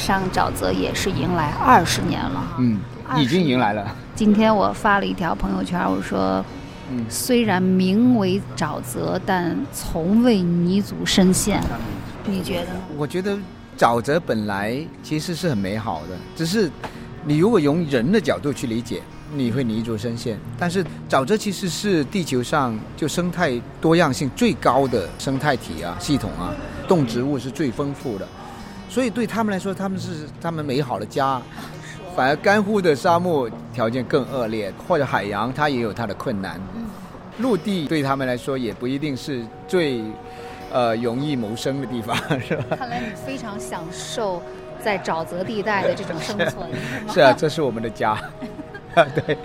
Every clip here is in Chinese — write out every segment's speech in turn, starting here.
马上沼泽也是迎来二十年了。嗯，已经迎来了。今天我发了一条朋友圈，我说，嗯虽然名为沼泽，但从未泥足深陷。你觉得？我觉得沼泽本来其实是很美好的，只是你如果用人的角度去理解，你会泥足深陷。但是沼泽其实是地球上就生态多样性最高的生态体啊系统啊，动植物是最丰富的，所以对他们来说，他们是他们美好的家。反而干枯的沙漠条件更恶劣，或者海洋它也有它的困难。陆地对他们来说也不一定是最呃容易谋生的地方，是吧？看来你非常享受在沼泽地带的这种生存，是？是啊，这是我们的家。对，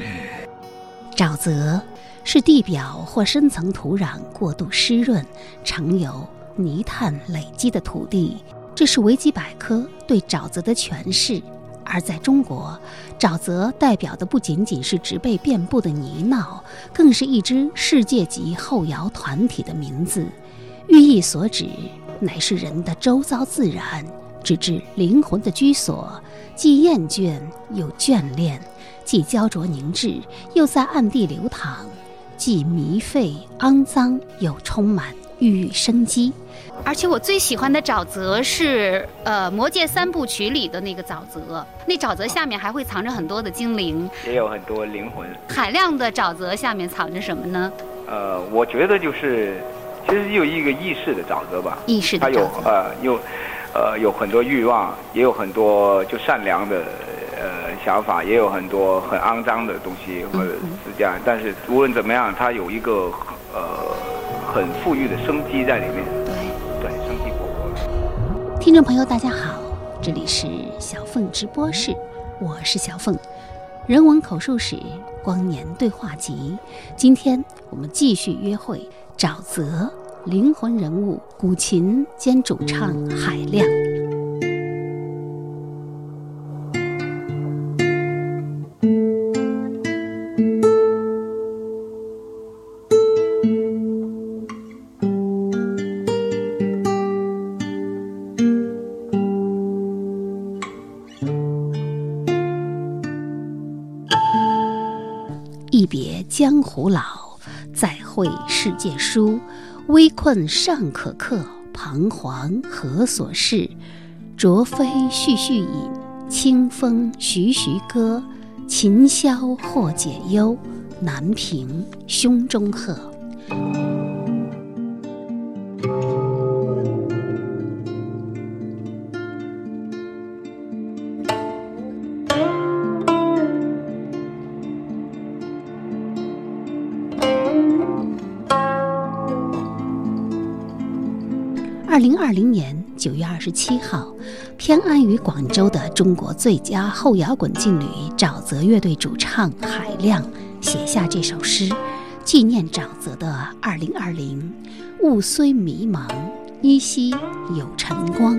沼泽是地表或深层土壤过度湿润、常有泥炭累积的土地。这是维基百科对沼泽的诠释。而在中国，沼泽代表的不仅仅是植被遍布的泥淖，更是一支世界级后摇团体的名字，寓意所指乃是人的周遭自然，直至灵魂的居所，既厌倦又眷恋，既焦灼凝滞又在暗地流淌，既迷废肮脏又充满郁郁生机。而且我最喜欢的沼泽是呃《魔戒三部曲》里的那个沼泽，那沼泽下面还会藏着很多的精灵。也有很多灵魂。海量的沼泽下面藏着什么呢？呃，我觉得就是，其实有一个意识的沼泽吧，意识的它有沼泽。呃有呃有很多欲望，也有很多就善良的呃想法，也有很多很肮脏的东西或者是这样。但是无论怎么样，它有一个呃很富裕的生机在里面。听众朋友，大家好，这里是小凤直播室，我是小凤，人文口述史光年对话集。今天我们继续约会沼泽灵魂人物古琴兼主唱海亮。世界疏。危困尚可克，彷徨何所适？浊飞续续饮，清风徐徐歌。琴箫或解忧，难平胸中鹤。二零年九月二十七号，偏安于广州的中国最佳后摇滚劲旅沼泽乐队主唱海亮写下这首诗，纪念沼泽的二零二零。雾虽迷茫，依稀有晨光。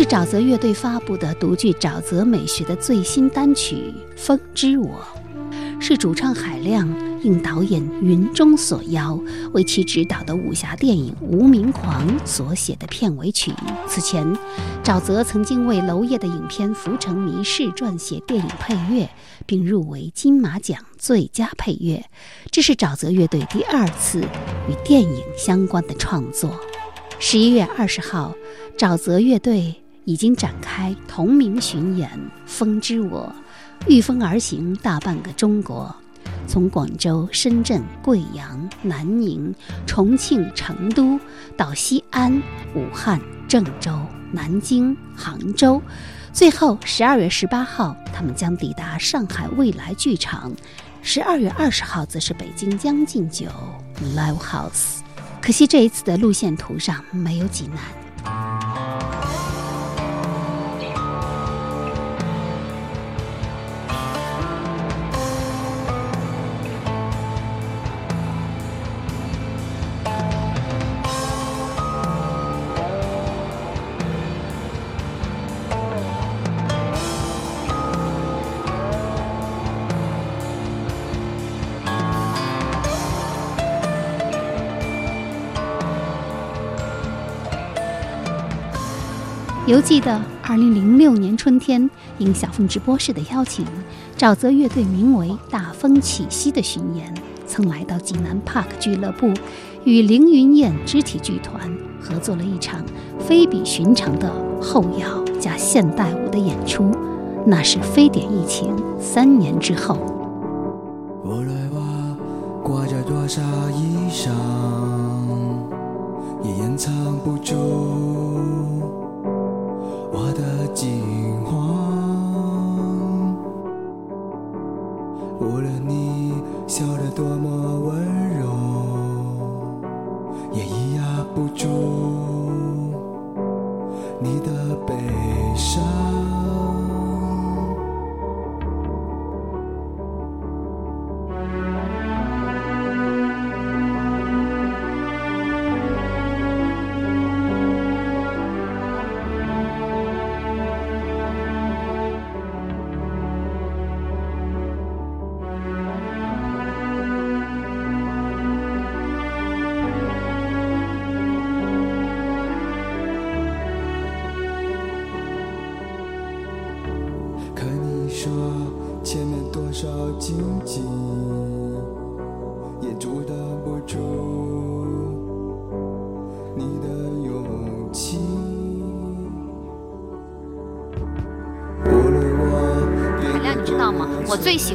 是沼泽乐队发布的独具沼泽美学的最新单曲《风之我》，是主唱海亮应导演云中所邀，为其执导的武侠电影《无名狂》所写的片尾曲。此前，沼泽曾经为娄烨的影片《浮城谜事》撰写电影配乐，并入围金马奖最佳配乐。这是沼泽乐队第二次与电影相关的创作。十一月二十号，沼泽乐队已经展开同名巡演，《风之我》。御风而行，大半个中国，从广州、深圳、贵阳、南宁、重庆、成都，到西安、武汉、郑州、南京、杭州，最后十二月十八号，他们将抵达上海未来剧场；十二月二十号，则是北京将进酒 Live House。可惜这一次的路线图上没有济南。犹记得2006年春天，应小凤直播室的邀请，沼泽乐队名为“大风起兮”的巡演，曾来到济南 Park 俱乐部，与凌云燕肢体剧团合作了一场非比寻常的后摇加现代舞的演出。那是非典疫情三年之后。我来吧，挂着多少衣裳，也掩藏不住无论你笑得多么温柔，也抑压不住你的悲伤。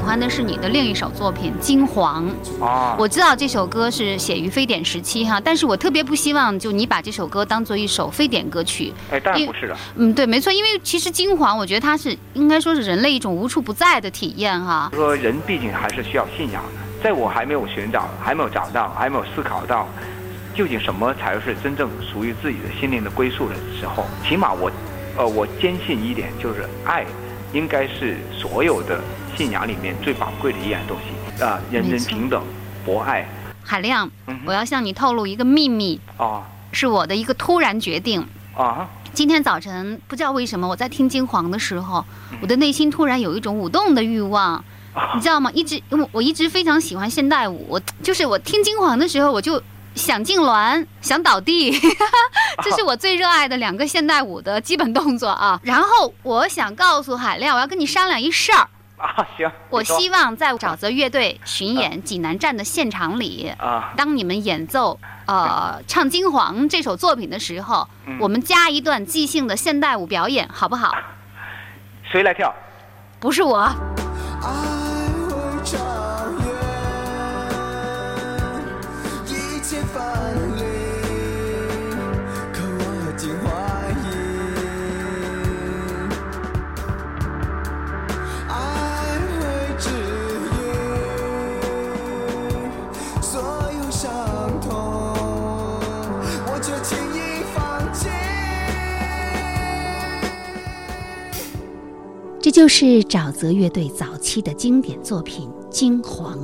欢的是你的另一首作品《金黄》。啊，我知道这首歌是写于非典时期哈，但是我特别不希望就你把这首歌当做一首非典歌曲。哎，当然不是的，嗯，对，没错，因为其实金黄，我觉得它是应该说是人类一种无处不在的体验哈。说人毕竟还是需要信仰的。在我还没有寻找、还没有找到、还没有思考到究竟什么才是真正属于自己的心灵的归宿的时候，起码我，呃，我坚信一点，就是爱应该是所有的信仰里面最宝贵的一样东西啊、人人平等，博爱。海亮嗯，我要向你透露一个秘密，啊是我的一个突然决定。啊，今天早晨不知道为什么，我在听金黄的时候，嗯我的内心突然有一种舞动的欲望，你知道吗？一直因为我一直非常喜欢现代舞，我就是我听金黄的时候，我就想痉挛，想倒地，这是我最热爱的两个现代舞的基本动作啊。然后我想告诉海亮，我要跟你商量一事儿，啊，行，我希望在沼泽乐队巡演济南站的现场里，啊，当你们演奏呃唱《金黄》这首作品的时候，嗯。我们加一段即兴的现代舞表演，好不好？谁来跳？不是我，爱会就是沼泽乐队早期的经典作品《金黄》。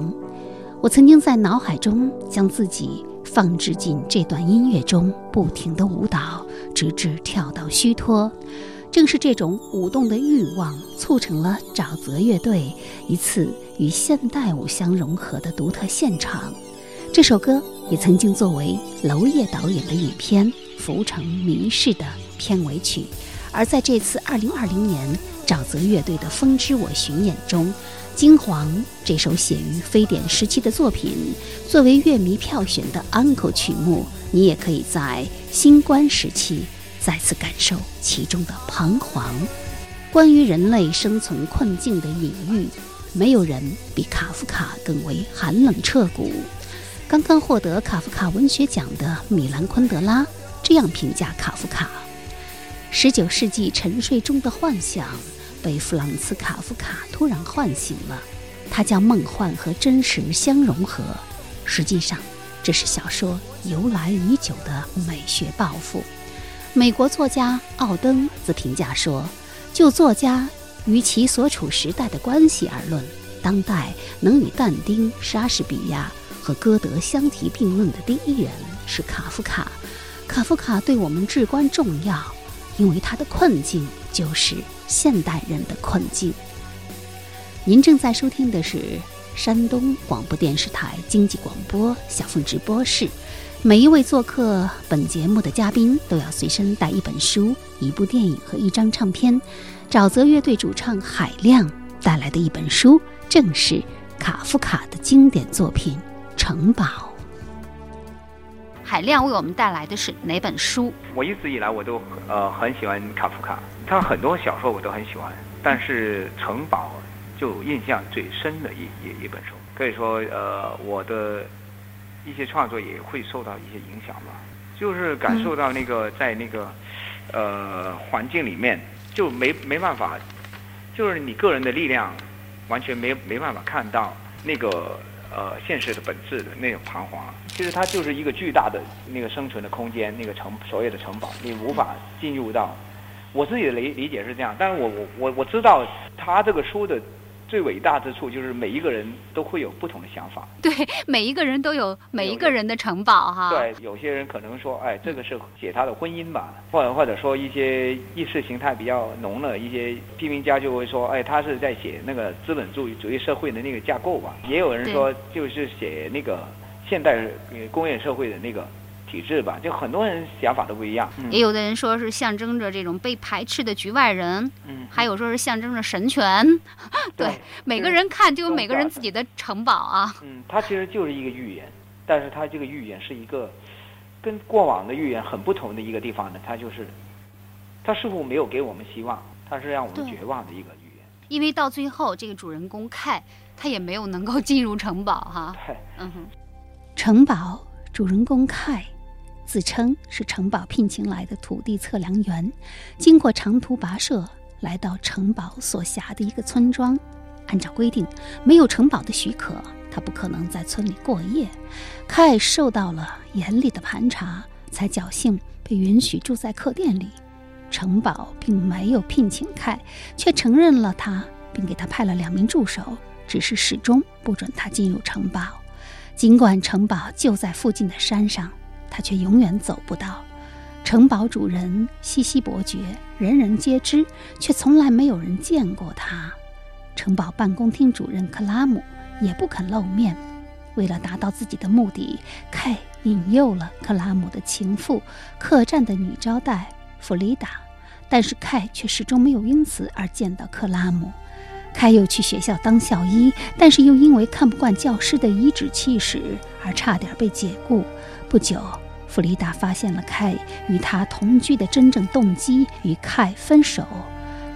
我曾经在脑海中将自己放置进这段音乐中，不停地舞蹈，直至跳到虚脱。正是这种舞动的欲望，促成了沼泽乐队一次与现代舞相融合的独特现场。这首歌也曾经作为娄烨导演的影片《浮城谜事》的片尾曲。而在这次2020年沼泽乐队的《风之我》巡演中，《金黄》这首写于非典时期的作品，作为乐迷票选的 Uncle 曲目，你也可以在新冠时期。再次感受其中的彷徨，关于人类生存困境的隐喻，没有人比卡夫卡更为寒冷彻骨。刚刚获得卡夫卡文学奖的米兰昆德拉这样评价卡夫卡：十九世纪沉睡中的幻想被弗朗茨·卡夫卡突然唤醒了，他将梦幻和真实相融合。实际上，这是小说由来已久的美学抱负。美国作家奥登则评价说：“就作家与其所处时代的关系而论，当代能与但丁、莎士比亚和歌德相提并论的第一人是卡夫卡。卡夫卡对我们至关重要，因为他的困境就是现代人的困境。”您正在收听的是山东广播电视台经济广播小凤直播室。每一位做客本节目的嘉宾都要随身带一本书、一部电影和一张唱片。沼泽乐队主唱海亮带来的一本书，正是卡夫卡的经典作品《城堡》。海亮为我们带来的是哪本书？我一直以来我都呃很喜欢卡夫卡，他很多小说我都很喜欢，但是《城堡》就印象最深的一一一本书，可以说呃我的。一些创作也会受到一些影响吧，就是感受到那个在那个呃环境里面就没没办法，就是你个人的力量完全没没办法看到那个呃现实的本质的那种彷徨。其实它就是一个巨大的那个生存的空间，那个城所谓的城堡，你无法进入到。我自己的理理解是这样，但是我我我我知道他这个书的。最伟大之处就是每一个人都会有不同的想法。对，每一个人都有每一个人的城堡哈。对，有些人可能说，哎，这个是写他的婚姻吧，或者或者说一些意识形态比较浓的一些批评家就会说，哎，他是在写那个资本主义主义社会的那个架构吧。也有人说，就是写那个现代工业社会的那个。体制吧，就很多人想法都不一样。也有的人说是象征着这种被排斥的局外人，嗯，还有说是象征着神权。对，每个人看就有每个人自己的城堡啊。嗯，它其实就是一个预言，但是它这个预言是一个跟过往的预言很不同的一个地方呢。它就是，它似乎没有给我们希望，它是让我们绝望的一个预言。因为到最后，这个主人公凯他也没有能够进入城堡哈。对，嗯哼，城堡主人公凯。自称是城堡聘请来的土地测量员，经过长途跋涉来到城堡所辖的一个村庄。按照规定，没有城堡的许可，他不可能在村里过夜。凯受到了严厉的盘查，才侥幸被允许住在客店里。城堡并没有聘请凯，却承认了他，并给他派了两名助手，只是始终不准他进入城堡。尽管城堡就在附近的山上。他却永远走不到。城堡主人西西伯爵，人人皆知，却从来没有人见过他。城堡办公厅主任克拉姆也不肯露面。为了达到自己的目的，凯引诱了克拉姆的情妇，客栈的女招待弗里达。但是凯却始终没有因此而见到克拉姆。凯又去学校当校医，但是又因为看不惯教师的颐指气使而差点被解雇。不久，弗里达发现了凯与他同居的真正动机，与凯分手。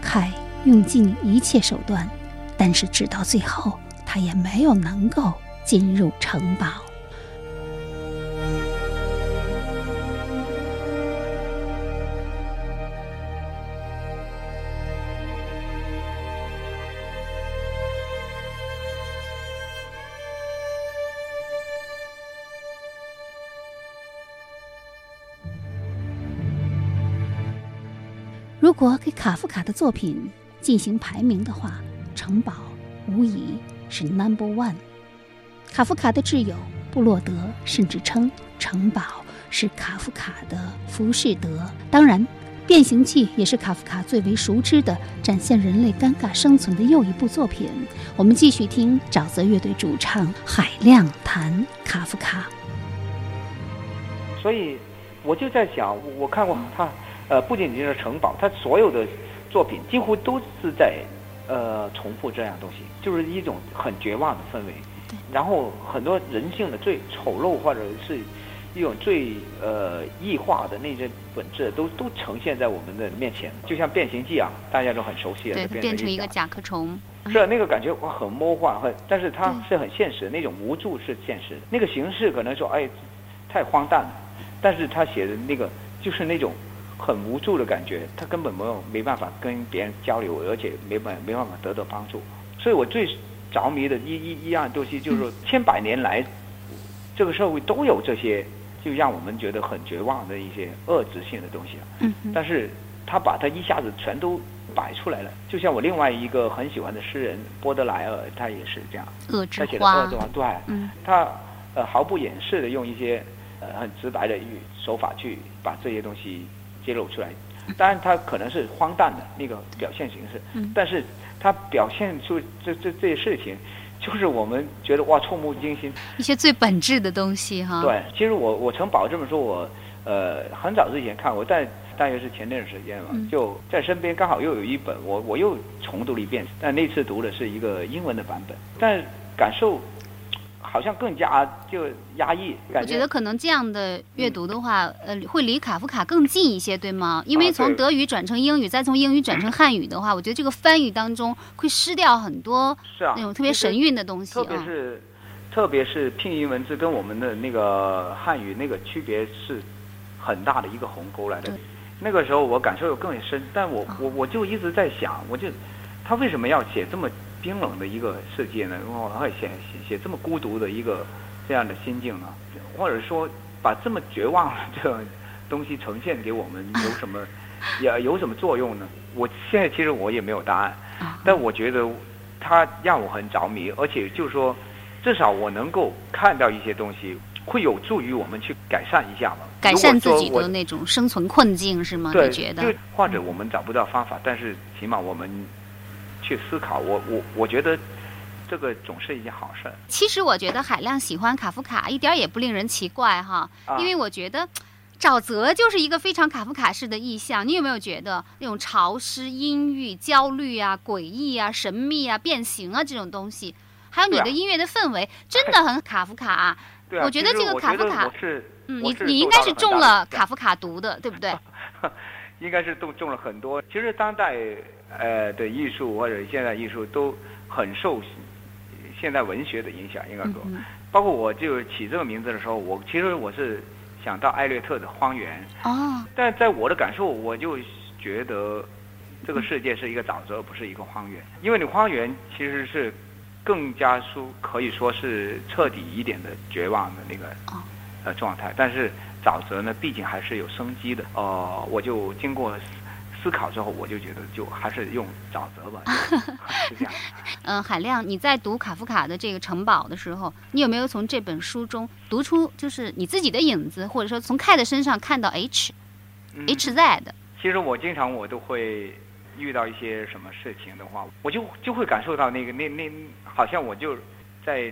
凯用尽一切手段，但是直到最后，他也没有能够进入城堡。如果给卡夫卡的作品进行排名的话，《城堡》无疑是 Number One。卡夫卡的挚友布洛德甚至称《城堡》是卡夫卡的《浮士德》。当然，变形记也是卡夫卡最为熟知的展现人类尴尬生存的又一部作品。我们继续听沼泽乐队主唱海亮弹卡夫卡。所以我就在想，我我看过他，呃，不仅仅是城堡，他所有的作品几乎都是在呃重复这样东西，就是一种很绝望的氛围。然后很多人性的最丑陋或者是一种最呃异化的那些本质，都都呈现在我们的面前。就像变形记啊，大家都很熟悉的，对，变变成一个甲。壳虫。是啊那个感觉哇，很魔幻，很，但是它是很现实，那种无助是现实。那个形式可能说，哎，太荒诞了，但是他写的那个就是那种很无助的感觉，他根本没有没办法跟别人交流，而且没办没办法得到帮助。所以我最着迷的一一一样东西就是说，千百年来，这个社会都有这些，就让我们觉得很绝望的一些恶质性的东西啊。嗯，但是他把它一下子全都摆出来了，就像我另外一个很喜欢的诗人波德莱尔，他也是这样，恶之他写的花恶之花，对，嗯他呃毫不掩饰的用一些呃很直白的语手法去把这些东西揭露出来。当然，他可能是荒诞的那个表现形式，嗯但是他表现出这这这些事情，就是我们觉得哇触目惊心，一些最本质的东西哈。，对，其实我我城堡这本书我呃很早之前看过，但大约是前段时间嘛，嗯就在身边刚好又有一本，我我又重读了一遍，但那次读的是一个英文的版本，但感受好像更加就压抑，感觉我觉得可能这样的阅读的话，呃，会离卡夫卡更近一些，对吗？因为从德语转成英语，再从英语转成汉语的话，我觉得这个翻译当中会失掉很多是啊，那种特别神韵的东西特别啊。是特别是拼音文字跟我们的那个汉语那个区别是很大的一个鸿沟来的。那个时候我感受又更深，但我啊我我就一直在想，我就他为什么要写这么冰冷的一个世界呢？然后还写写写这么孤独的一个这样的心境呢？或者说把这么绝望的这种东西呈现给我们，有什么 也有什么作用呢？我现在其实我也没有答案。啊但我觉得他让我很着迷，而且就是说，至少我能够看到一些东西，会有助于我们去改善一下嘛。改善自己的那种生存困境是吗？对，你觉得就？或者我们找不到方法，但是起码我们去思考。我我我觉得这个总是一件好事儿。其实我觉得海亮喜欢卡夫卡一点也不令人奇怪哈，啊因为我觉得。沼泽就是一个非常卡夫卡式的意象，你有没有觉得那种潮湿、阴郁、焦虑啊、诡异啊、神秘啊、变形啊这种东西，还有你的音乐的氛围，真的很卡夫卡、对啊，我觉得这个卡夫卡是嗯，你你应该是中了卡夫卡毒的，对不对？应该是都种了很多。其实当代呃的艺术或者现代艺术都很受现代文学的影响，应该说，嗯包括我就起这个名字的时候，我其实我是想到艾略特的《荒原》，哦，但在我的感受，我就觉得这个世界是一个沼泽，而不是一个荒原，因为你荒原其实是更加说可以说是彻底一点的绝望的那个哦。呃状态，但是沼泽呢，毕竟还是有生机的。呃，我就经过思思考之后，我就觉得就还是用沼泽吧，就 是这样。嗯，海亮，你在读卡夫卡的这个《城堡》的时候，你有没有从这本书中读出就是你自己的影子，或者说从 K 的身上看到 H、嗯 H Z 的？其实我经常我都会遇到一些什么事情的话，我就就会感受到那个那那好像我就在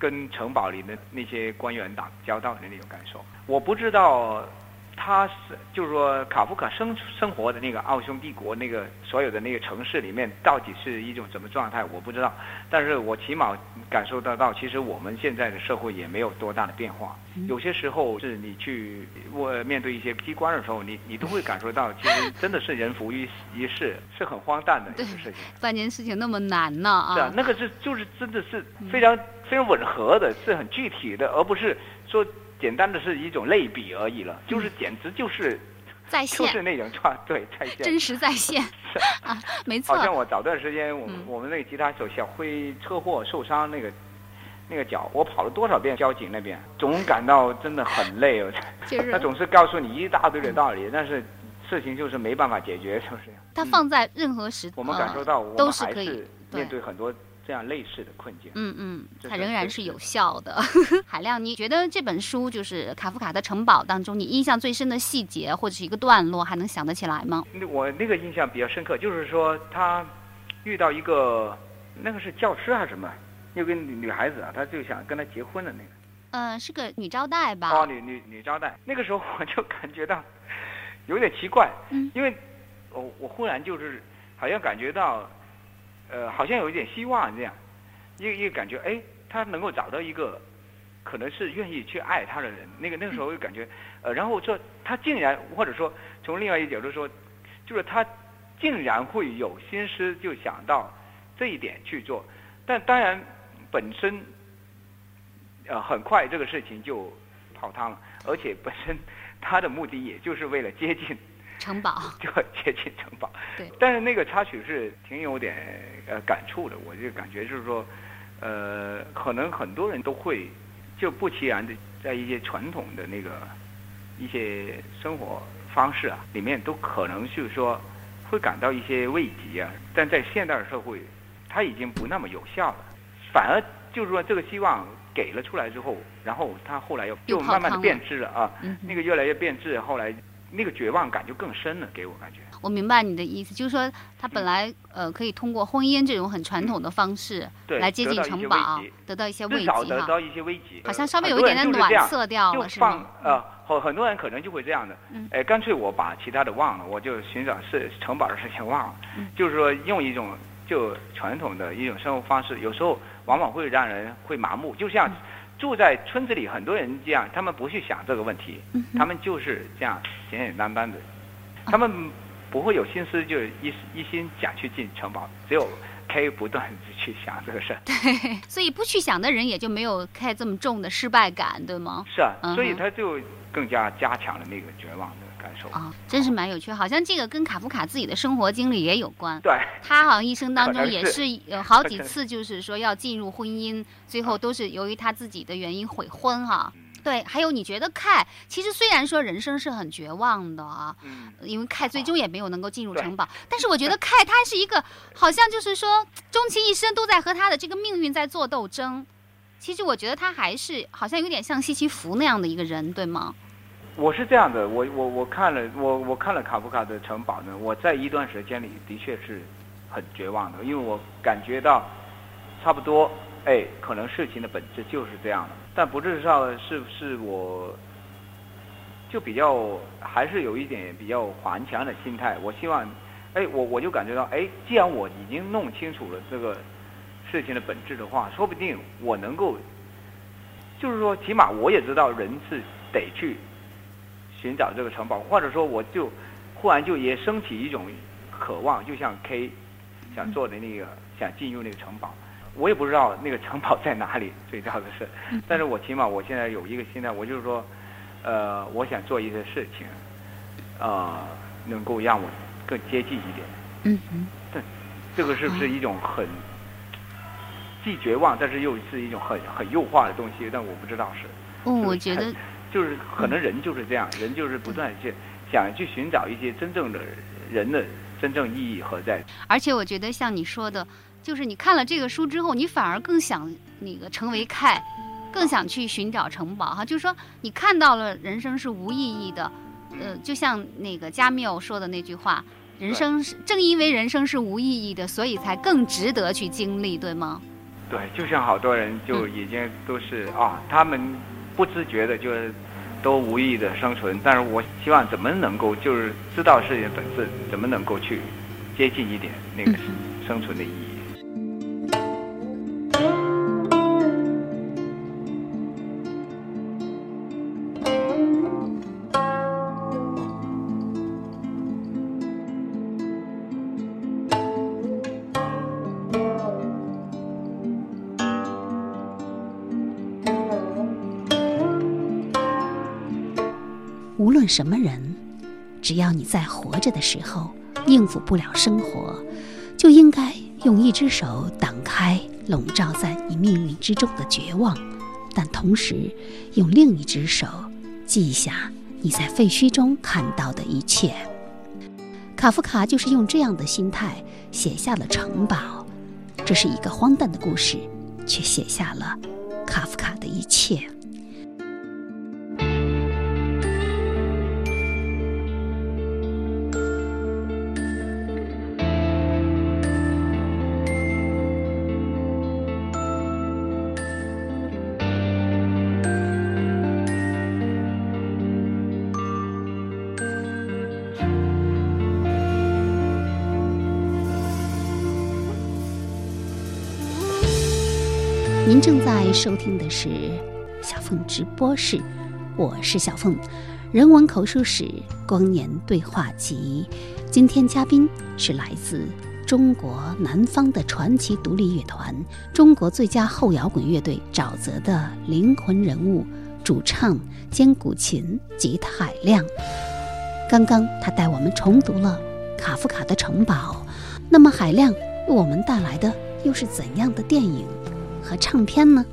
跟城堡里的那些官员打交道的那种感受。我不知道他是就是说卡夫卡生生活的那个奥匈帝国那个所有的那个城市里面到底是一种什么状态，我不知道。但是我起码感受得到，其实我们现在的社会也没有多大的变化。有些时候是你去我面对一些机关的时候，你你都会感受到，其实真的是人浮于一世，是很荒诞的一个事情。办件事情那么难呢啊！是啊，那个是就是真的是非常、非常吻合的，是很具体的，而不是说简单的是一种类比而已了，就是简直就是在线就是，那种 状对在线。真实在线啊，没错好。像我早段时间，我们、嗯我们那个吉他手小辉车祸受伤那个那个脚，我跑了多少遍交警那边，总感到真的很累哦。就是他总是告诉你一大堆的道理，但是事情就是没办法解决，就是这样。它放在任何时，我们呃感受到，我们都是可以还是面对很多这样类似的困境。嗯嗯，它仍然是是有效的。海亮，你觉得这本书就是卡夫卡的《城堡》当中，你印象最深的细节或者是一个段落，还能想得起来吗？那我那个印象比较深刻，就是说他遇到一个那个是教师还是什么，有个女女孩子啊，他就想跟他结婚的那个。嗯、是个女招待吧？哦，女女女招待，那个时候我就感觉到有点奇怪，嗯因为我我忽然就是好像感觉到，呃，好像有一点希望这样，一个一个感觉，哎，他能够找到一个可能是愿意去爱他的人，那个那个时候就感觉，呃，然后说他竟然或者说从另外一个角度说，就是他竟然会有心思就想到这一点去做，但当然本身。呃，很快这个事情就泡汤了，而且本身 他的目的也就是为了接近，城堡。就接近城堡。对。但是那个插曲是挺有点呃感触的，我就感觉就是说，呃，可能很多人都会就不其然的在一些传统的那个一些生活方式啊里面，都可能就是说会感到一些慰藉啊，但在现代社会，它已经不那么有效了，反而就是说这个希望。给了出来之后，然后他后来又又就慢慢的变质了啊，嗯那个越来越变质，后来那个绝望感就更深了，给我感觉。我明白你的意思，就是说他本来呃可以通过婚姻这种很传统的方式对来接近城堡，得到一些慰藉得。到一些慰藉。好像稍微有一点点暖色调就了，是放吗？呃，很很多人可能就会这样的，嗯哎，干脆我把其他的忘了，我就寻找是城堡的事情忘了，嗯就是说用一种就传统的一种生活方式，有时候往往会让人会麻木，就嗯像住在村子里很多人这样，他们不去想这个问题，嗯他们就是这样简简单单的，他们不会有心思就一一心想去进城堡，只有 K 不断的去想这个事儿。对所以不去想的人也就没有开这么重的失败感，对吗？是啊嗯，所以他就更加加强了那个绝望。的感受。啊，真是蛮有趣，好像这个跟卡夫卡自己的生活经历也有关。对，他好像一生当中也是是有好几次，就是说要进入婚姻，最后都是由于他自己的原因悔婚哈。嗯对，还有你觉得凯，其实虽然说人生是很绝望的啊，嗯，因为凯最终也没有能够进入城堡，但是我觉得凯他是一个好像就是说终其一生都在和他的这个命运在做斗争。其实我觉得他还是好像有点像西西弗那样的一个人，对吗？我是这样的，我我我看了我我看了卡夫卡的城堡呢，我在一段时间里的确是很绝望的，因为我感觉到差不多，哎，可能事情的本质就是这样的，但不知道是不是我就比较还是有一点比较顽强的心态，我希望，哎，我我就感觉到，哎，既然我已经弄清楚了这个事情的本质的话，说不定我能够，就是说，起码我也知道人是得去寻找这个城堡，或者说我就忽然就也升起一种渴望，就像 K 想做的那个，想进入那个城堡。我也不知道那个城堡在哪里，最重要的是，但是我起码我现在有一个心态，我就是说，呃，我想做一些事情，呃，能够让我更接近一点。嗯哼，这个是不是一种很既绝望，但是又是一种很很诱惑的东西？但我不知道是。哦，我觉得就是可能人就是这样，人就是不断去想去寻找一些真正的人的真正意义何在。而且我觉得像你说的，就是你看了这个书之后，你反而更想那个成为凯，更想去寻找城堡哈。就是说，你看到了人生是无意义的，呃，就像那个加缪说的那句话，人生是正因为人生是无意义的，所以才更值得去经历，对吗？对，就像好多人就已经都是、啊，他们不自觉的就是都无意的生存，但是我希望怎么能够就是知道事情的本质，怎么能够去接近一点那个生存的意义。什么人，只要你在活着的时候应付不了生活，就应该用一只手挡开笼罩在你命运之中的绝望，但同时用另一只手记下你在废墟中看到的一切。卡夫卡就是用这样的心态写下了《城堡》。这是一个荒诞的故事，却写下了卡夫卡的一切。收听的是小凤直播室，我是小凤，人文口述史光年对话集。今天嘉宾是来自中国南方的传奇独立乐团——中国最佳后摇滚乐队沼泽的灵魂人物、主唱兼古琴吉他海亮。刚刚他带我们重读了卡夫卡的《城堡》，那么海亮为我们带来的又是怎样的电影？和唱片呢？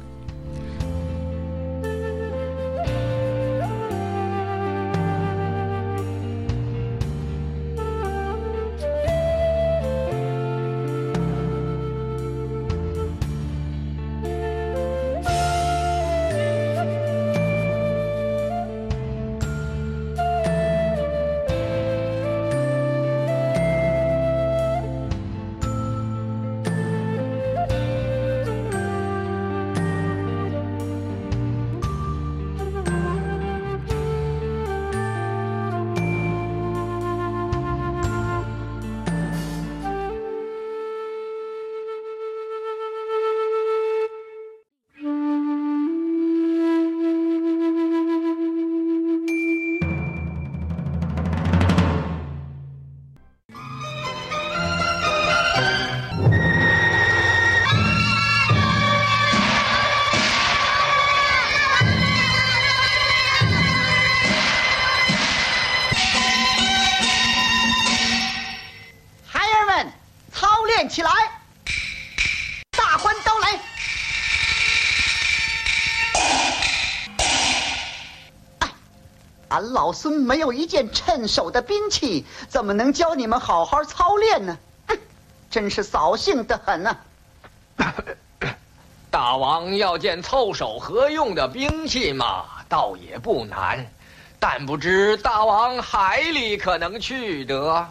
老孙没有一件趁手的兵器，怎么能教你们好好操练呢？真是扫兴的很呐！大王要件凑手合用的兵器嘛，倒也不难，但不知大王海里可能去得？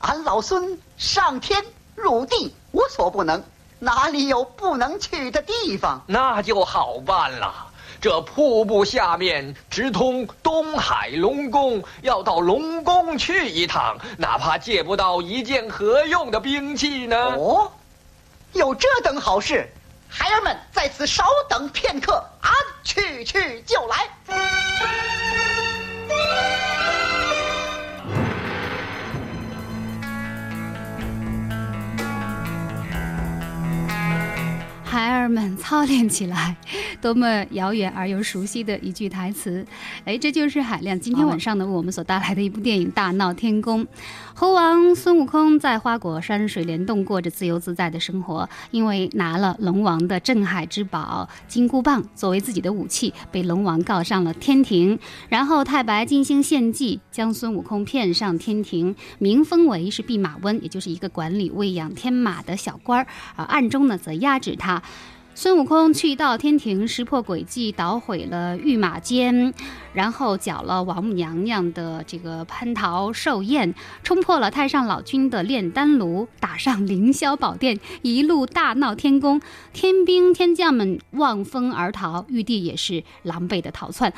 俺老孙上天入地无所不能，哪里有不能去的地方？那就好办了。这瀑布下面直通东海龙宫，要到龙宫去一趟，哪怕借不到一件何用的兵器呢？哦，有这等好事，孩儿们在此稍等片刻，俺去去就来。孩儿们操练起来，多么遥远而又熟悉的一句台词！哎，这就是海亮今天晚上呢为我们所带来的一部电影《大闹天宫》。猴王孙悟空在花果山水帘洞过着自由自在的生活，因为拿了龙王的镇海之宝金箍棒作为自己的武器，被龙王告上了天庭。然后太白金星献计，将孙悟空骗上天庭，名封为是弼马温，也就是一个管理喂养天马的小官儿，而暗中呢则压制他。孙悟空去到天庭，识破诡计，捣毁了御马监，然后搅了王母娘娘的这个蟠桃寿宴，冲破了太上老君的炼丹炉，打上凌霄宝殿，一路大闹天宫，天兵天将们望风而逃，玉帝也是狼狈的逃窜。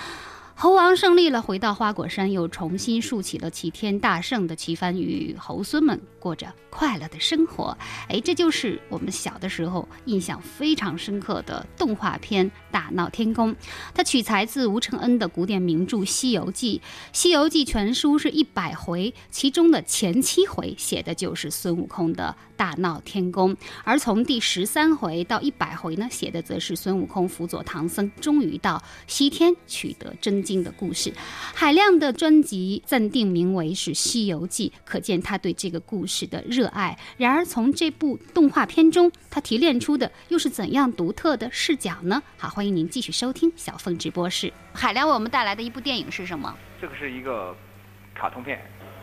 猴王胜利了，回到花果山，又重新竖起了齐天大圣的旗幡，与猴孙们过着快乐的生活。哎，这就是我们小的时候印象非常深刻的动画片《大闹天宫》。它取材自吴承恩的古典名著《西游记》，《西游记》全书是一百回，其中的前七回写的就是孙悟空的大闹天宫，而从第十三回到一百回呢，写的则是孙悟空辅佐唐僧，终于到西天取得真经。的故事，海量的专辑暂定名为是《西游记》，可见他对这个故事的热爱。然而，从这部动画片中，他提炼出的又是怎样独特的视角呢？好，欢迎您继续收听小凤直播室。海亮为我们带来的一部电影是什么？这个是一个卡通片。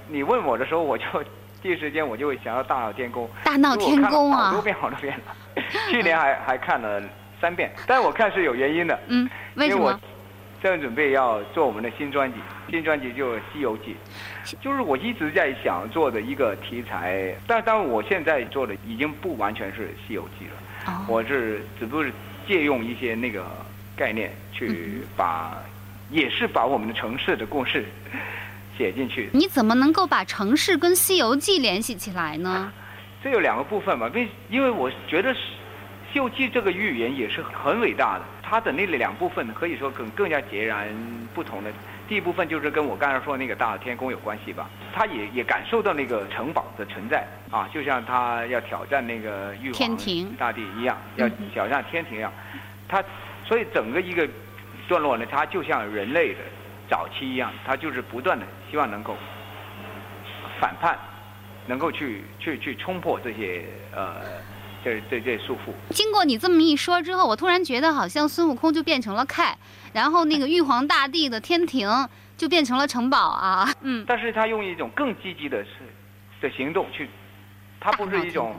你问我的时候，我就 第一时间我就会想到大闹天宫。大闹天宫啊！好多遍好多遍了，去年还还看了三遍，但是我看是有原因的。嗯，为什么？正准备要做我们的新专辑，新专辑就《西游记》，就是我一直在想做的一个题材。但当然，我现在做的已经不完全是《西游记》了，我是只不过是借用一些那个概念去把，也是把我们的城市的故事写进去。你怎么能够把城市跟《西游记》联系起来呢？这有两个部分嘛，为因为我觉得《西游记》这个寓言也是很伟大的。它的那两部分可以说更更加截然不同的。第一部分就是跟我刚才说那个大闹天宫有关系吧，他也也感受到那个城堡的存在啊，就像他要挑战那个玉皇大帝一样，要挑战天庭一样。他所以整个一个段落呢，它就像人类的早期一样，他就是不断的希望能够反叛，能够去去去冲破这些呃。这这这束缚。经过你这么一说之后，我突然觉得好像孙悟空就变成了凯，然后那个玉皇大帝的天庭就变成了城堡啊。嗯。但是他用一种更积极的是的行动去，他不是一种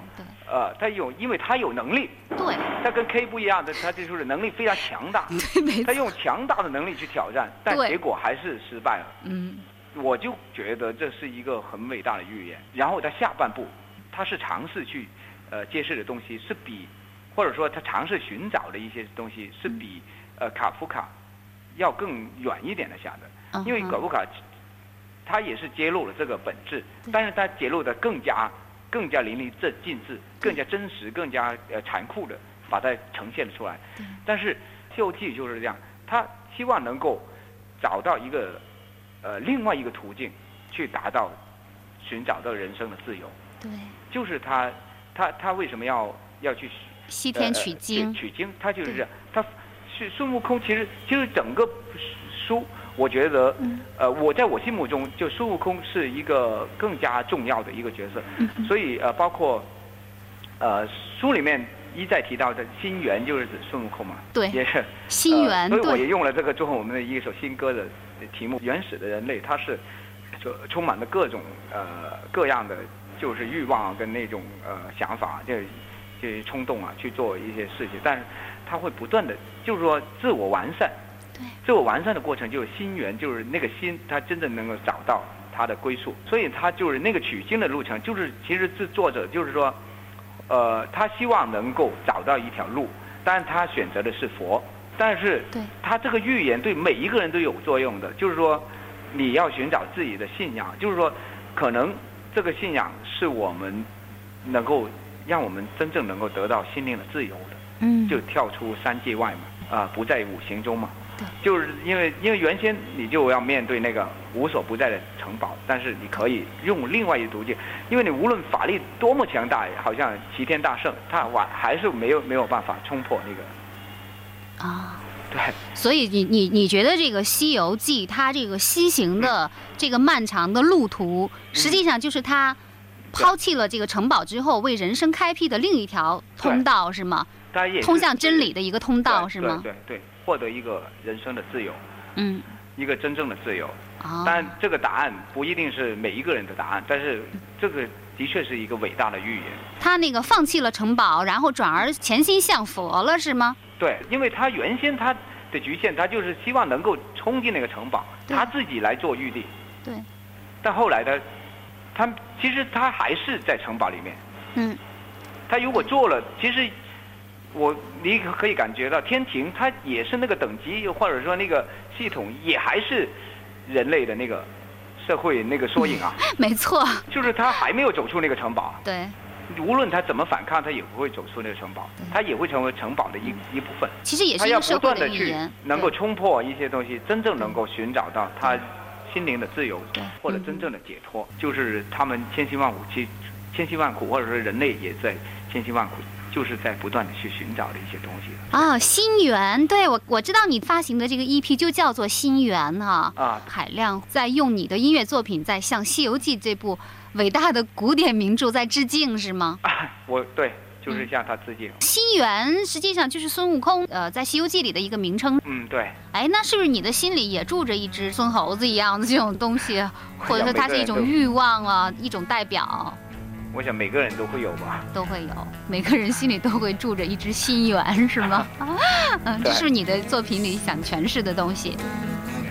呃，他有，因为他有能力。对。他跟 K 不一样的，他就是能力非常强大。对，他用强大的能力去挑战，但结果还是失败了。嗯。我就觉得这是一个很伟大的预言。然后在下半部，他是尝试去。呃，揭示的东西是比，或者说他尝试寻找的一些东西是比呃卡夫卡要更远一点的下的，因为卡夫卡他也是揭露了这个本质，但是他揭露的更加更加淋漓尽致，更加真实，更加呃残酷的把它呈现了出来。但是《西游记》就是这样，他希望能够找到一个呃另外一个途径去达到寻找到人生的自由。对，就是他。他他为什么要要去西天取经？取经，他就是这样。他是孙悟空，其实其实整个书，我觉得，呃，我在我心目中，就孙悟空是一个更加重要的一个角色。所以呃，包括呃书里面一再提到的心源，就是指孙悟空嘛。对，也是心源。所以我也用了这个最后我们的一首新歌的题目《原始的人类》，他是就充满了各种呃各样的。就是欲望跟那种呃想法，就这些冲动啊，去做一些事情，但是他会不断的，就是说自我完善。对。自我完善的过程就是心源，就是那个心，他真正能够找到他的归宿。所以他就是那个取经的路程，就是其实是作者就是说，呃，他希望能够找到一条路，但是他选择的是佛。但是，他这个预言对每一个人都有作用的，就是说，你要寻找自己的信仰，就是说，可能。这个信仰是我们能够让我们真正能够得到心灵的自由的，嗯，就跳出三界外嘛，啊，不在五行中嘛，对，就是因为因为原先你就要面对那个无所不在的城堡，但是你可以用另外一个途径，因为你无论法力多么强大，好像齐天大圣，他完还是没有没有办法冲破那个啊。对，所以你你你觉得这个《西游记》它这个西行的这个漫长的路途，实际上就是他抛弃了这个城堡之后，为人生开辟的另一条通道，是吗？通向真理的一个通道，是吗？对对，获得一个人生的自由，嗯，一个真正的自由。但这个答案不一定是每一个人的答案，但是这个的确是一个伟大的预言。他那个放弃了城堡，然后转而潜心向佛了，是吗？对，因为他原先他的局限，他就是希望能够冲进那个城堡，他自己来做玉帝。对。但后来的，他其实他还是在城堡里面。嗯。他如果做了，其实我你可以感觉到天庭，它也是那个等级，或者说那个系统，也还是人类的那个社会那个缩影啊。没错。就是他还没有走出那个城堡。对。无论他怎么反抗，他也不会走出那个城堡，他也会成为城堡的一一部分。其实也是一个社会的去能够冲破一些东西，真正能够寻找到他心灵的自由，或者真正的解脱，就是他们千辛万苦，其千辛万苦，或者说人类也在千辛万苦，就是在不断的去寻找的一些东西。啊，心源，对我我知道你发行的这个 EP 就叫做心源哈。啊，海量在用你的音乐作品在向《西游记》这部。伟大的古典名著在致敬是吗？我对就是向他致敬。心猿实际上就是孙悟空，呃，在《西游记》里的一个名称。嗯，对。哎，那是不是你的心里也住着一只孙猴子一样的这种东西，或者说它是一种欲望啊，一种代表？我想每个人都会有吧，都会有，每个人心里都会住着一只心猿，是吗？嗯，这是你的作品里想诠释的东西。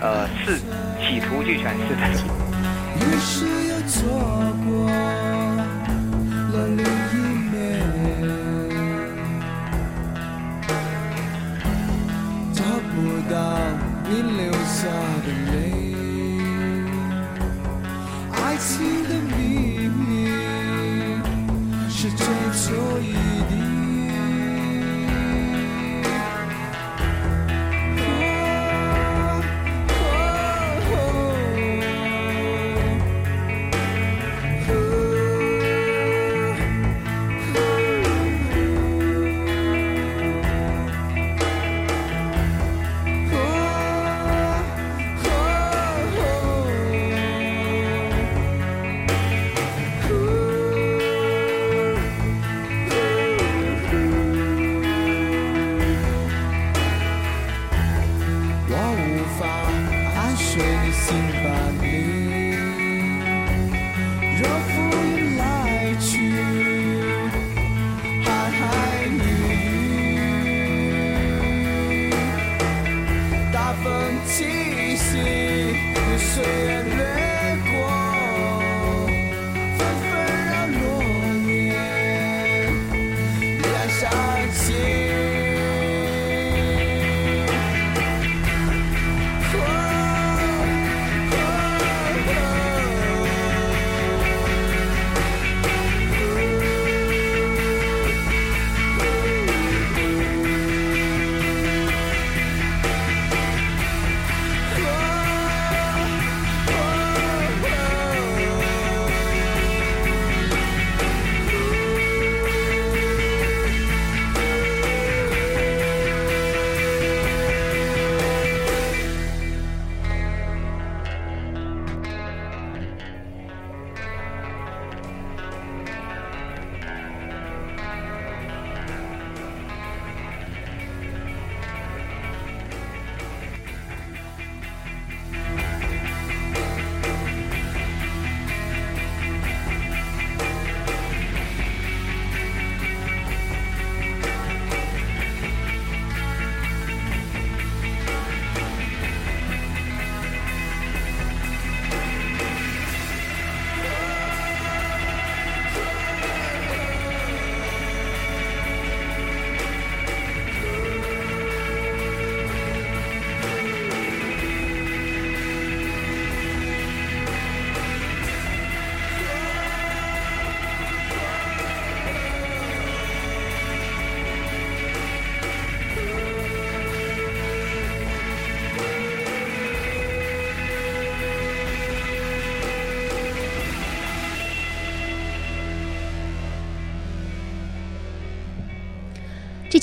呃，是企图去诠释的。于是又错过了另一面，找不到你留下的泪，爱情的是最足以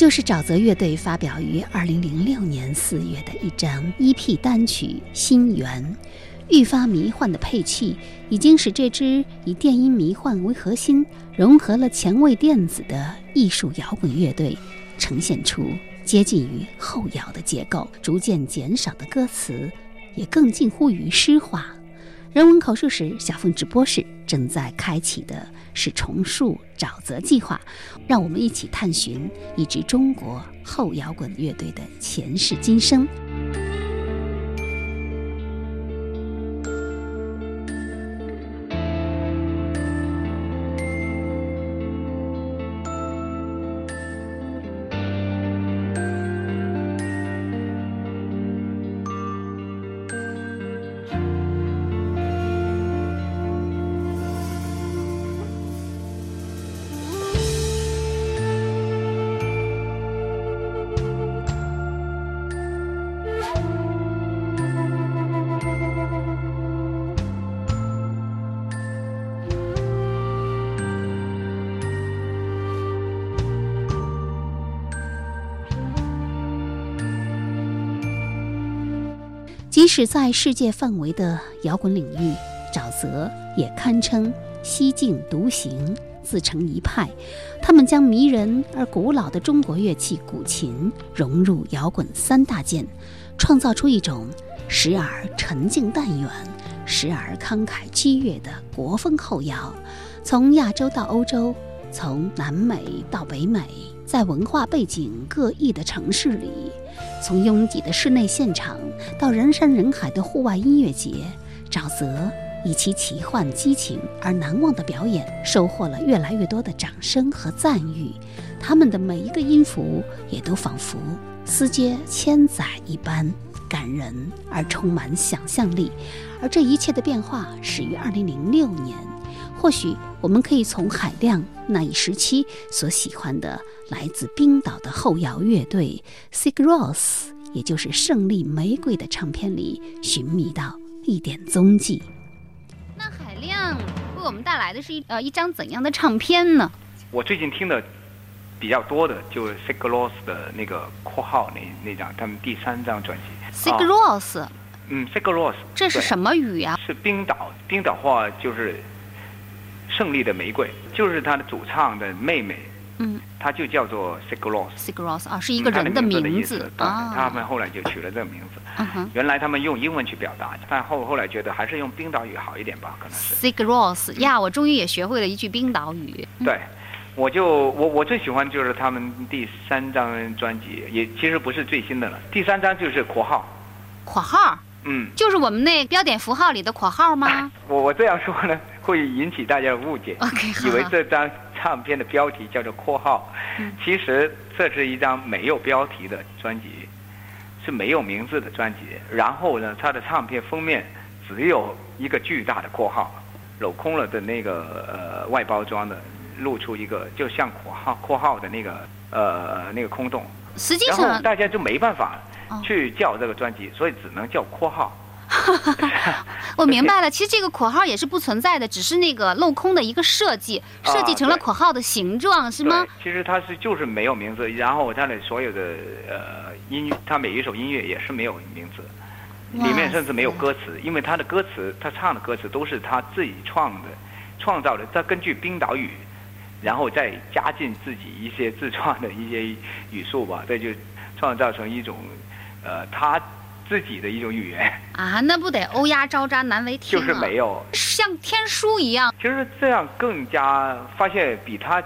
就是沼泽乐队发表于二零零六年四月的一张 EP 单曲《心源》，愈发迷幻的配器已经使这支以电音迷幻为核心、融合了前卫电子的艺术摇滚乐队，呈现出接近于后摇的结构。逐渐减少的歌词，也更近乎于诗化。人文口述史小凤直播室正在开启的是重塑沼泽计划，让我们一起探寻一支中国后摇滚乐队的前世今生。即使在世界范围的摇滚领域，沼泽也堪称西境独行，自成一派。他们将迷人而古老的中国乐器古琴融入摇滚三大件，创造出一种时而沉静淡远、时而慷慨激越的国风后摇。从亚洲到欧洲，从南美到北美，在文化背景各异的城市里，从拥挤的室内现场到人山人海的户外音乐节，沼泽。以其奇幻、激情而难忘的表演，收获了越来越多的掌声和赞誉。他们的每一个音符也都仿佛丝接千载一般，感人而充满想象力。而这一切的变化始于2006年。或许我们可以从海量那一时期所喜欢的来自冰岛的后摇乐队 Sigur Rós，也就是胜利玫瑰的唱片里寻觅到一点踪迹。那海亮为我们带来的是一呃一张怎样的唱片呢？我最近听的比较多的就是 Sigur Rós 的那个括号那那张他们第三张专辑。Sigur Rós，嗯，Sigur Rós，这是什么语呀？是冰岛，冰岛话就是胜利的玫瑰，就是他的主唱的妹妹。嗯，他就叫做。Sigur Rós 啊，是一个人的名字啊。他们后来就取了这个名字。原来他们用英文去表达，但后后来觉得还是用冰岛语好一点吧，可能是。Sigur Rós 呀，我终于也学会了一句冰岛语。对，我就我我最喜欢就是他们第三张专辑，也其实不是最新的了。第三张就是括号。括号。嗯。就是我们那标点符号里的括号吗？我我这样说呢，会引起大家的误解。以为这张唱片的标题叫做括号，其实这是一张没有标题的专辑。是没有名字的专辑，然后呢，它的唱片封面只有一个巨大的括号，镂空了的那个呃外包装的，露出一个就像括号括号的那个呃那个空洞。实际上，大家就没办法去叫这个专辑，所以只能叫括号。我明白了，其实这个括号也是不存在的，只是那个镂空的一个设计，设计成了括号的形状，是吗？其实它是就是没有名字，然后它的所有的呃音，它每一首音乐也是没有名字，里面甚至没有歌词，因为他的歌词，他唱的歌词都是他自己创的、创造的，他根据冰岛语，然后再加进自己一些自创的一些语速吧，这就创造成一种呃他。自己的一种语言。啊，那不得欧亚招渣难为听就是没有。像天书一样。其实这样更加发现比他，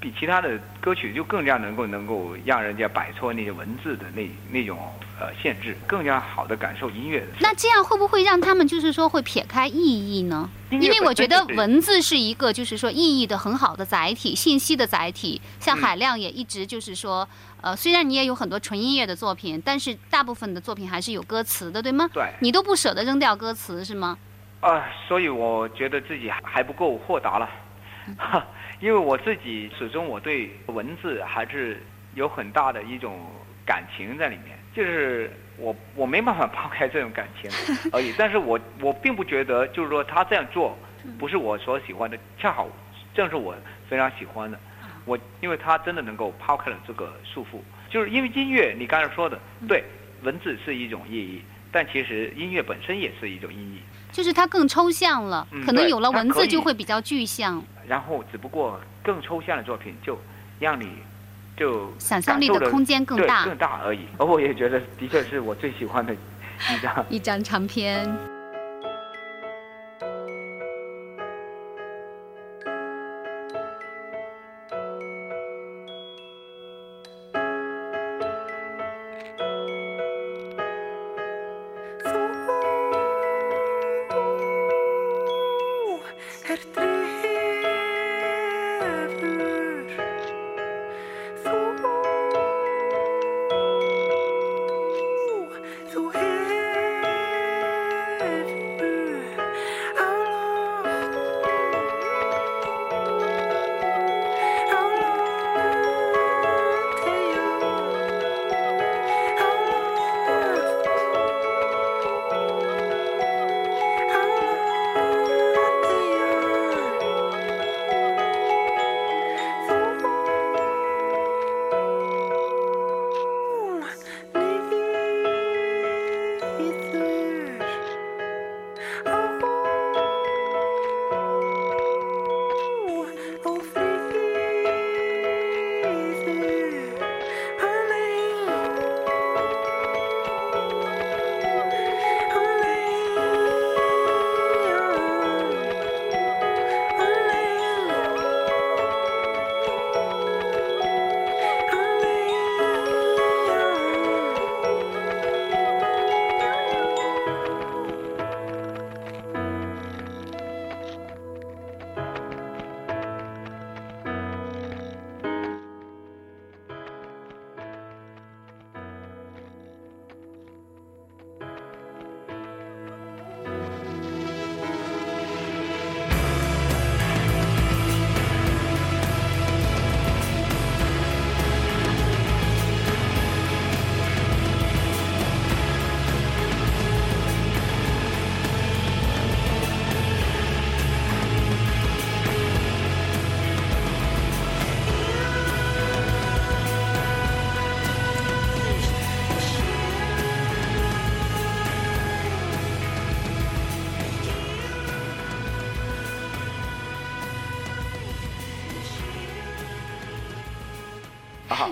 比其他的歌曲就更加能够能够让人家摆脱那些文字的那那种呃限制，更加好的感受音乐的。那这样会不会让他们就是说会撇开意义呢？因为我觉得文字是一个就是说意义的很好的载体，信息的载体。像海亮也一直就是说。呃，虽然你也有很多纯音乐的作品，但是大部分的作品还是有歌词的，对吗？对。你都不舍得扔掉歌词是吗？啊，所以我觉得自己还不够豁达了，因为我自己始终我对文字还是有很大的一种感情在里面，就是我我没办法抛开这种感情 而已。但是我我并不觉得就是说他这样做不是我所喜欢的，恰好正是我非常喜欢的。我因为他真的能够抛开了这个束缚，就是因为音乐，你刚才说的对，文字是一种意义，但其实音乐本身也是一种意义，就是它更抽象了，可能有了文字就会比较具象。然后，只不过更抽象的作品就让你就想象力的空间更大更大而已。而我也觉得，的确是我最喜欢的一张 一张唱片。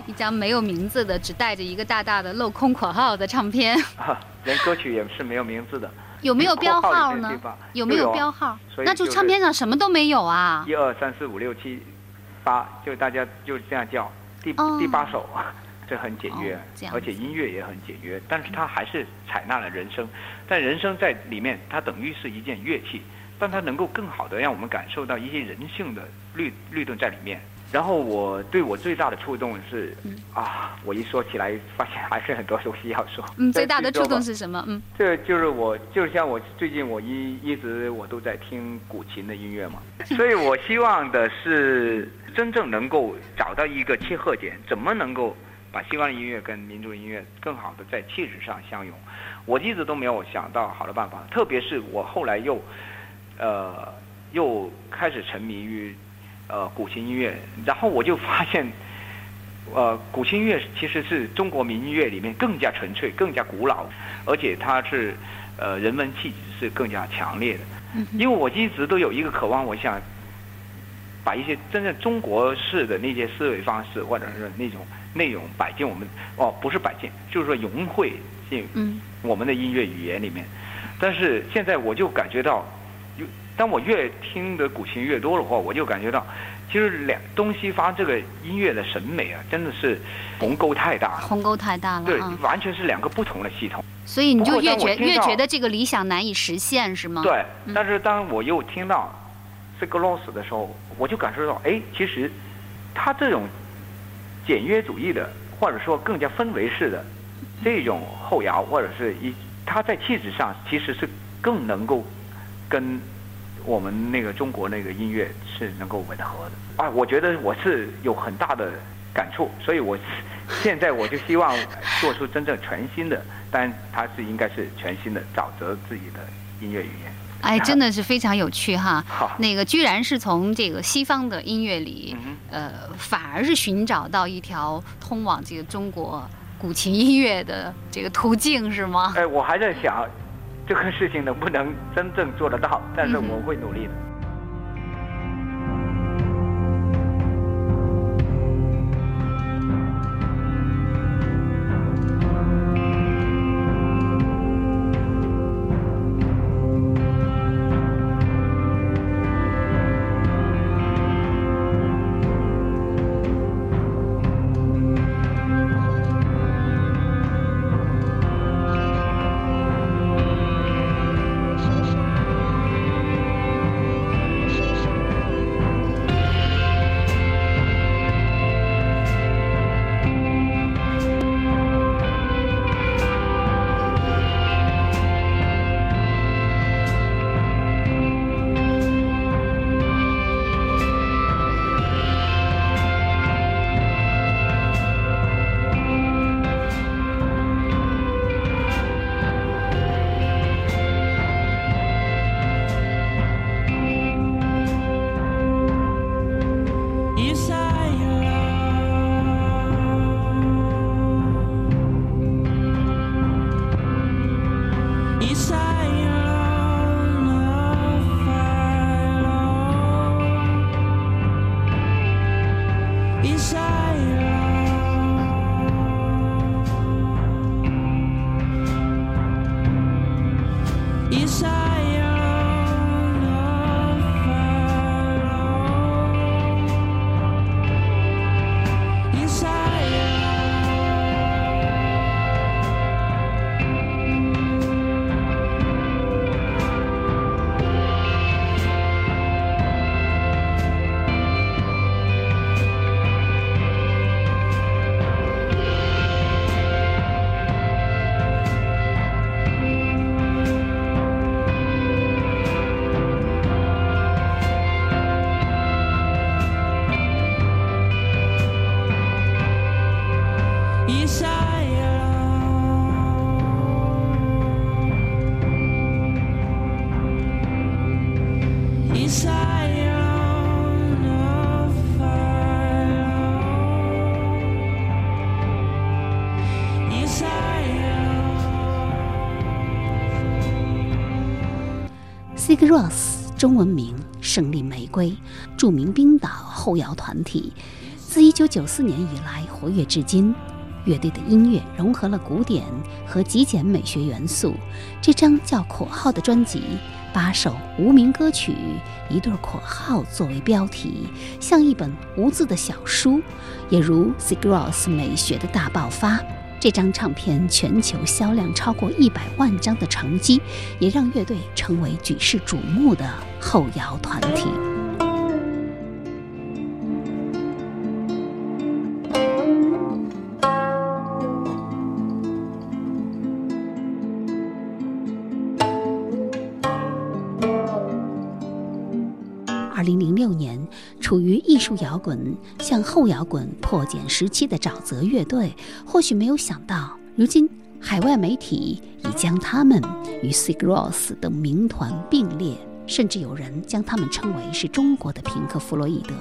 一张没有名字的，只带着一个大大的镂空括号的唱片，啊，连歌曲也是没有名字的，有没有标号呢？有没有标号？那就唱片上什么都没有啊。一二三四五六七八，就大家就这样叫，第、哦第八首，这很简约哦，而且音乐也很简约，但是它还是采纳了人声，但人声在里面，它等于是一件乐器，但它能够更好的让我们感受到一些人性的律律动在里面。然后我对我最大的触动是，嗯啊，我一说起来发现还是很多东西要说。嗯，最大的触动是。什么？嗯，这就是我，就像我最近我一一直我都在听古琴的音乐嘛，所以我希望的是真正能够找到一个切合点，怎么能够把西方的音乐跟民族音乐更好的在气质上相融。我一直都没有想到好的办法，特别是我后来又，呃，又开始沉迷于呃古琴音乐，然后我就发现。呃，古琴音乐其实是中国民乐里面更加纯粹、更加古老，而且它是呃人文气质是更加强烈的。因为我一直都有一个渴望，我想把一些真正中国式的那些思维方式，或者是那种内容摆进我们哦，不是摆进，就是说融汇进嗯我们的音乐语言里面。但是现在我就感觉到，有当我越听的古琴越多的话，我就感觉到，其实两东西方这个音乐的审美啊，真的是鸿沟太大了。鸿沟太大了对啊，，完全是两个不同的系统。所以你就越觉越觉得这个理想难以实现，是吗？对嗯，但是当我又听到 s i g l o s 的时候，我就感受到，哎，其实他这种简约主义的，或者说更加氛围式的这种后摇，或者是一，他在气质上其实是更能够跟我们那个中国那个音乐是能够吻合的。啊，我觉得我是有很大的感触，所以我现在我就希望做出真正全新的，但它是应该是全新的沼泽自己的音乐语言。哎，真的是非常有趣哈。好，那个居然是从这个西方的音乐里，嗯呃，反而是寻找到一条通往这个中国古琴音乐的这个途径，是吗，？哎，我还在想这个事情能不能真正做得到，但是我会努力的。Sigur Rós，中文名胜利玫瑰，著名冰岛后摇团体，自1994年以来活跃至今。乐队的音乐融合了古典和极简美学元素。这张叫《括号》的专辑，八首无名歌曲，一对括号作为标题，像一本无字的小书，也如 Sigur r o s 美学的大爆发。这张唱片全球销量超过一百万张的成绩，也让乐队成为举世瞩目的后摇团体。处于艺术摇滚向后摇滚破茧时期的沼泽乐队，或许没有想到，如今海外媒体已将他们与 Sigur Rós 等名团并列，甚至有人将他们称为是中国的平克·弗洛伊德。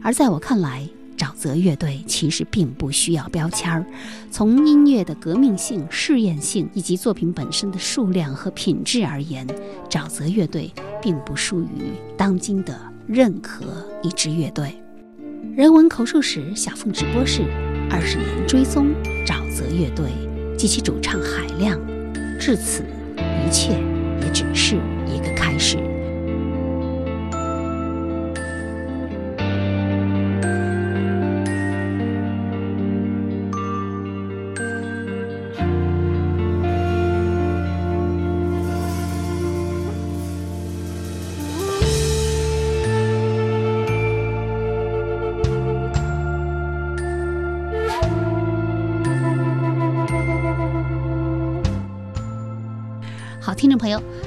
而在我看来，沼泽乐队其实并不需要标签儿。从音乐的革命性、试验性以及作品本身的数量和品质而言，沼泽乐队并不输于当今的任何一支乐队。人文口述史小凤直播室二十年追踪沼泽乐队及其主唱海亮，至此一切也只是一个开始。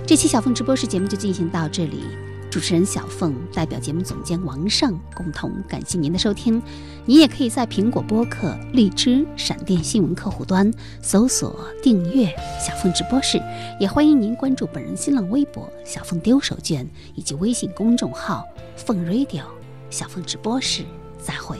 这期小凤直播室节目就进行到这里。主持人小凤代表节目总监王胜共同感谢您的收听。您也可以在苹果播客、荔枝、闪电新闻客户端搜索订阅小凤直播室，也欢迎您关注本人新浪微博“小凤丢手绢”以及微信公众号“凤 radio”。小凤直播室，再会。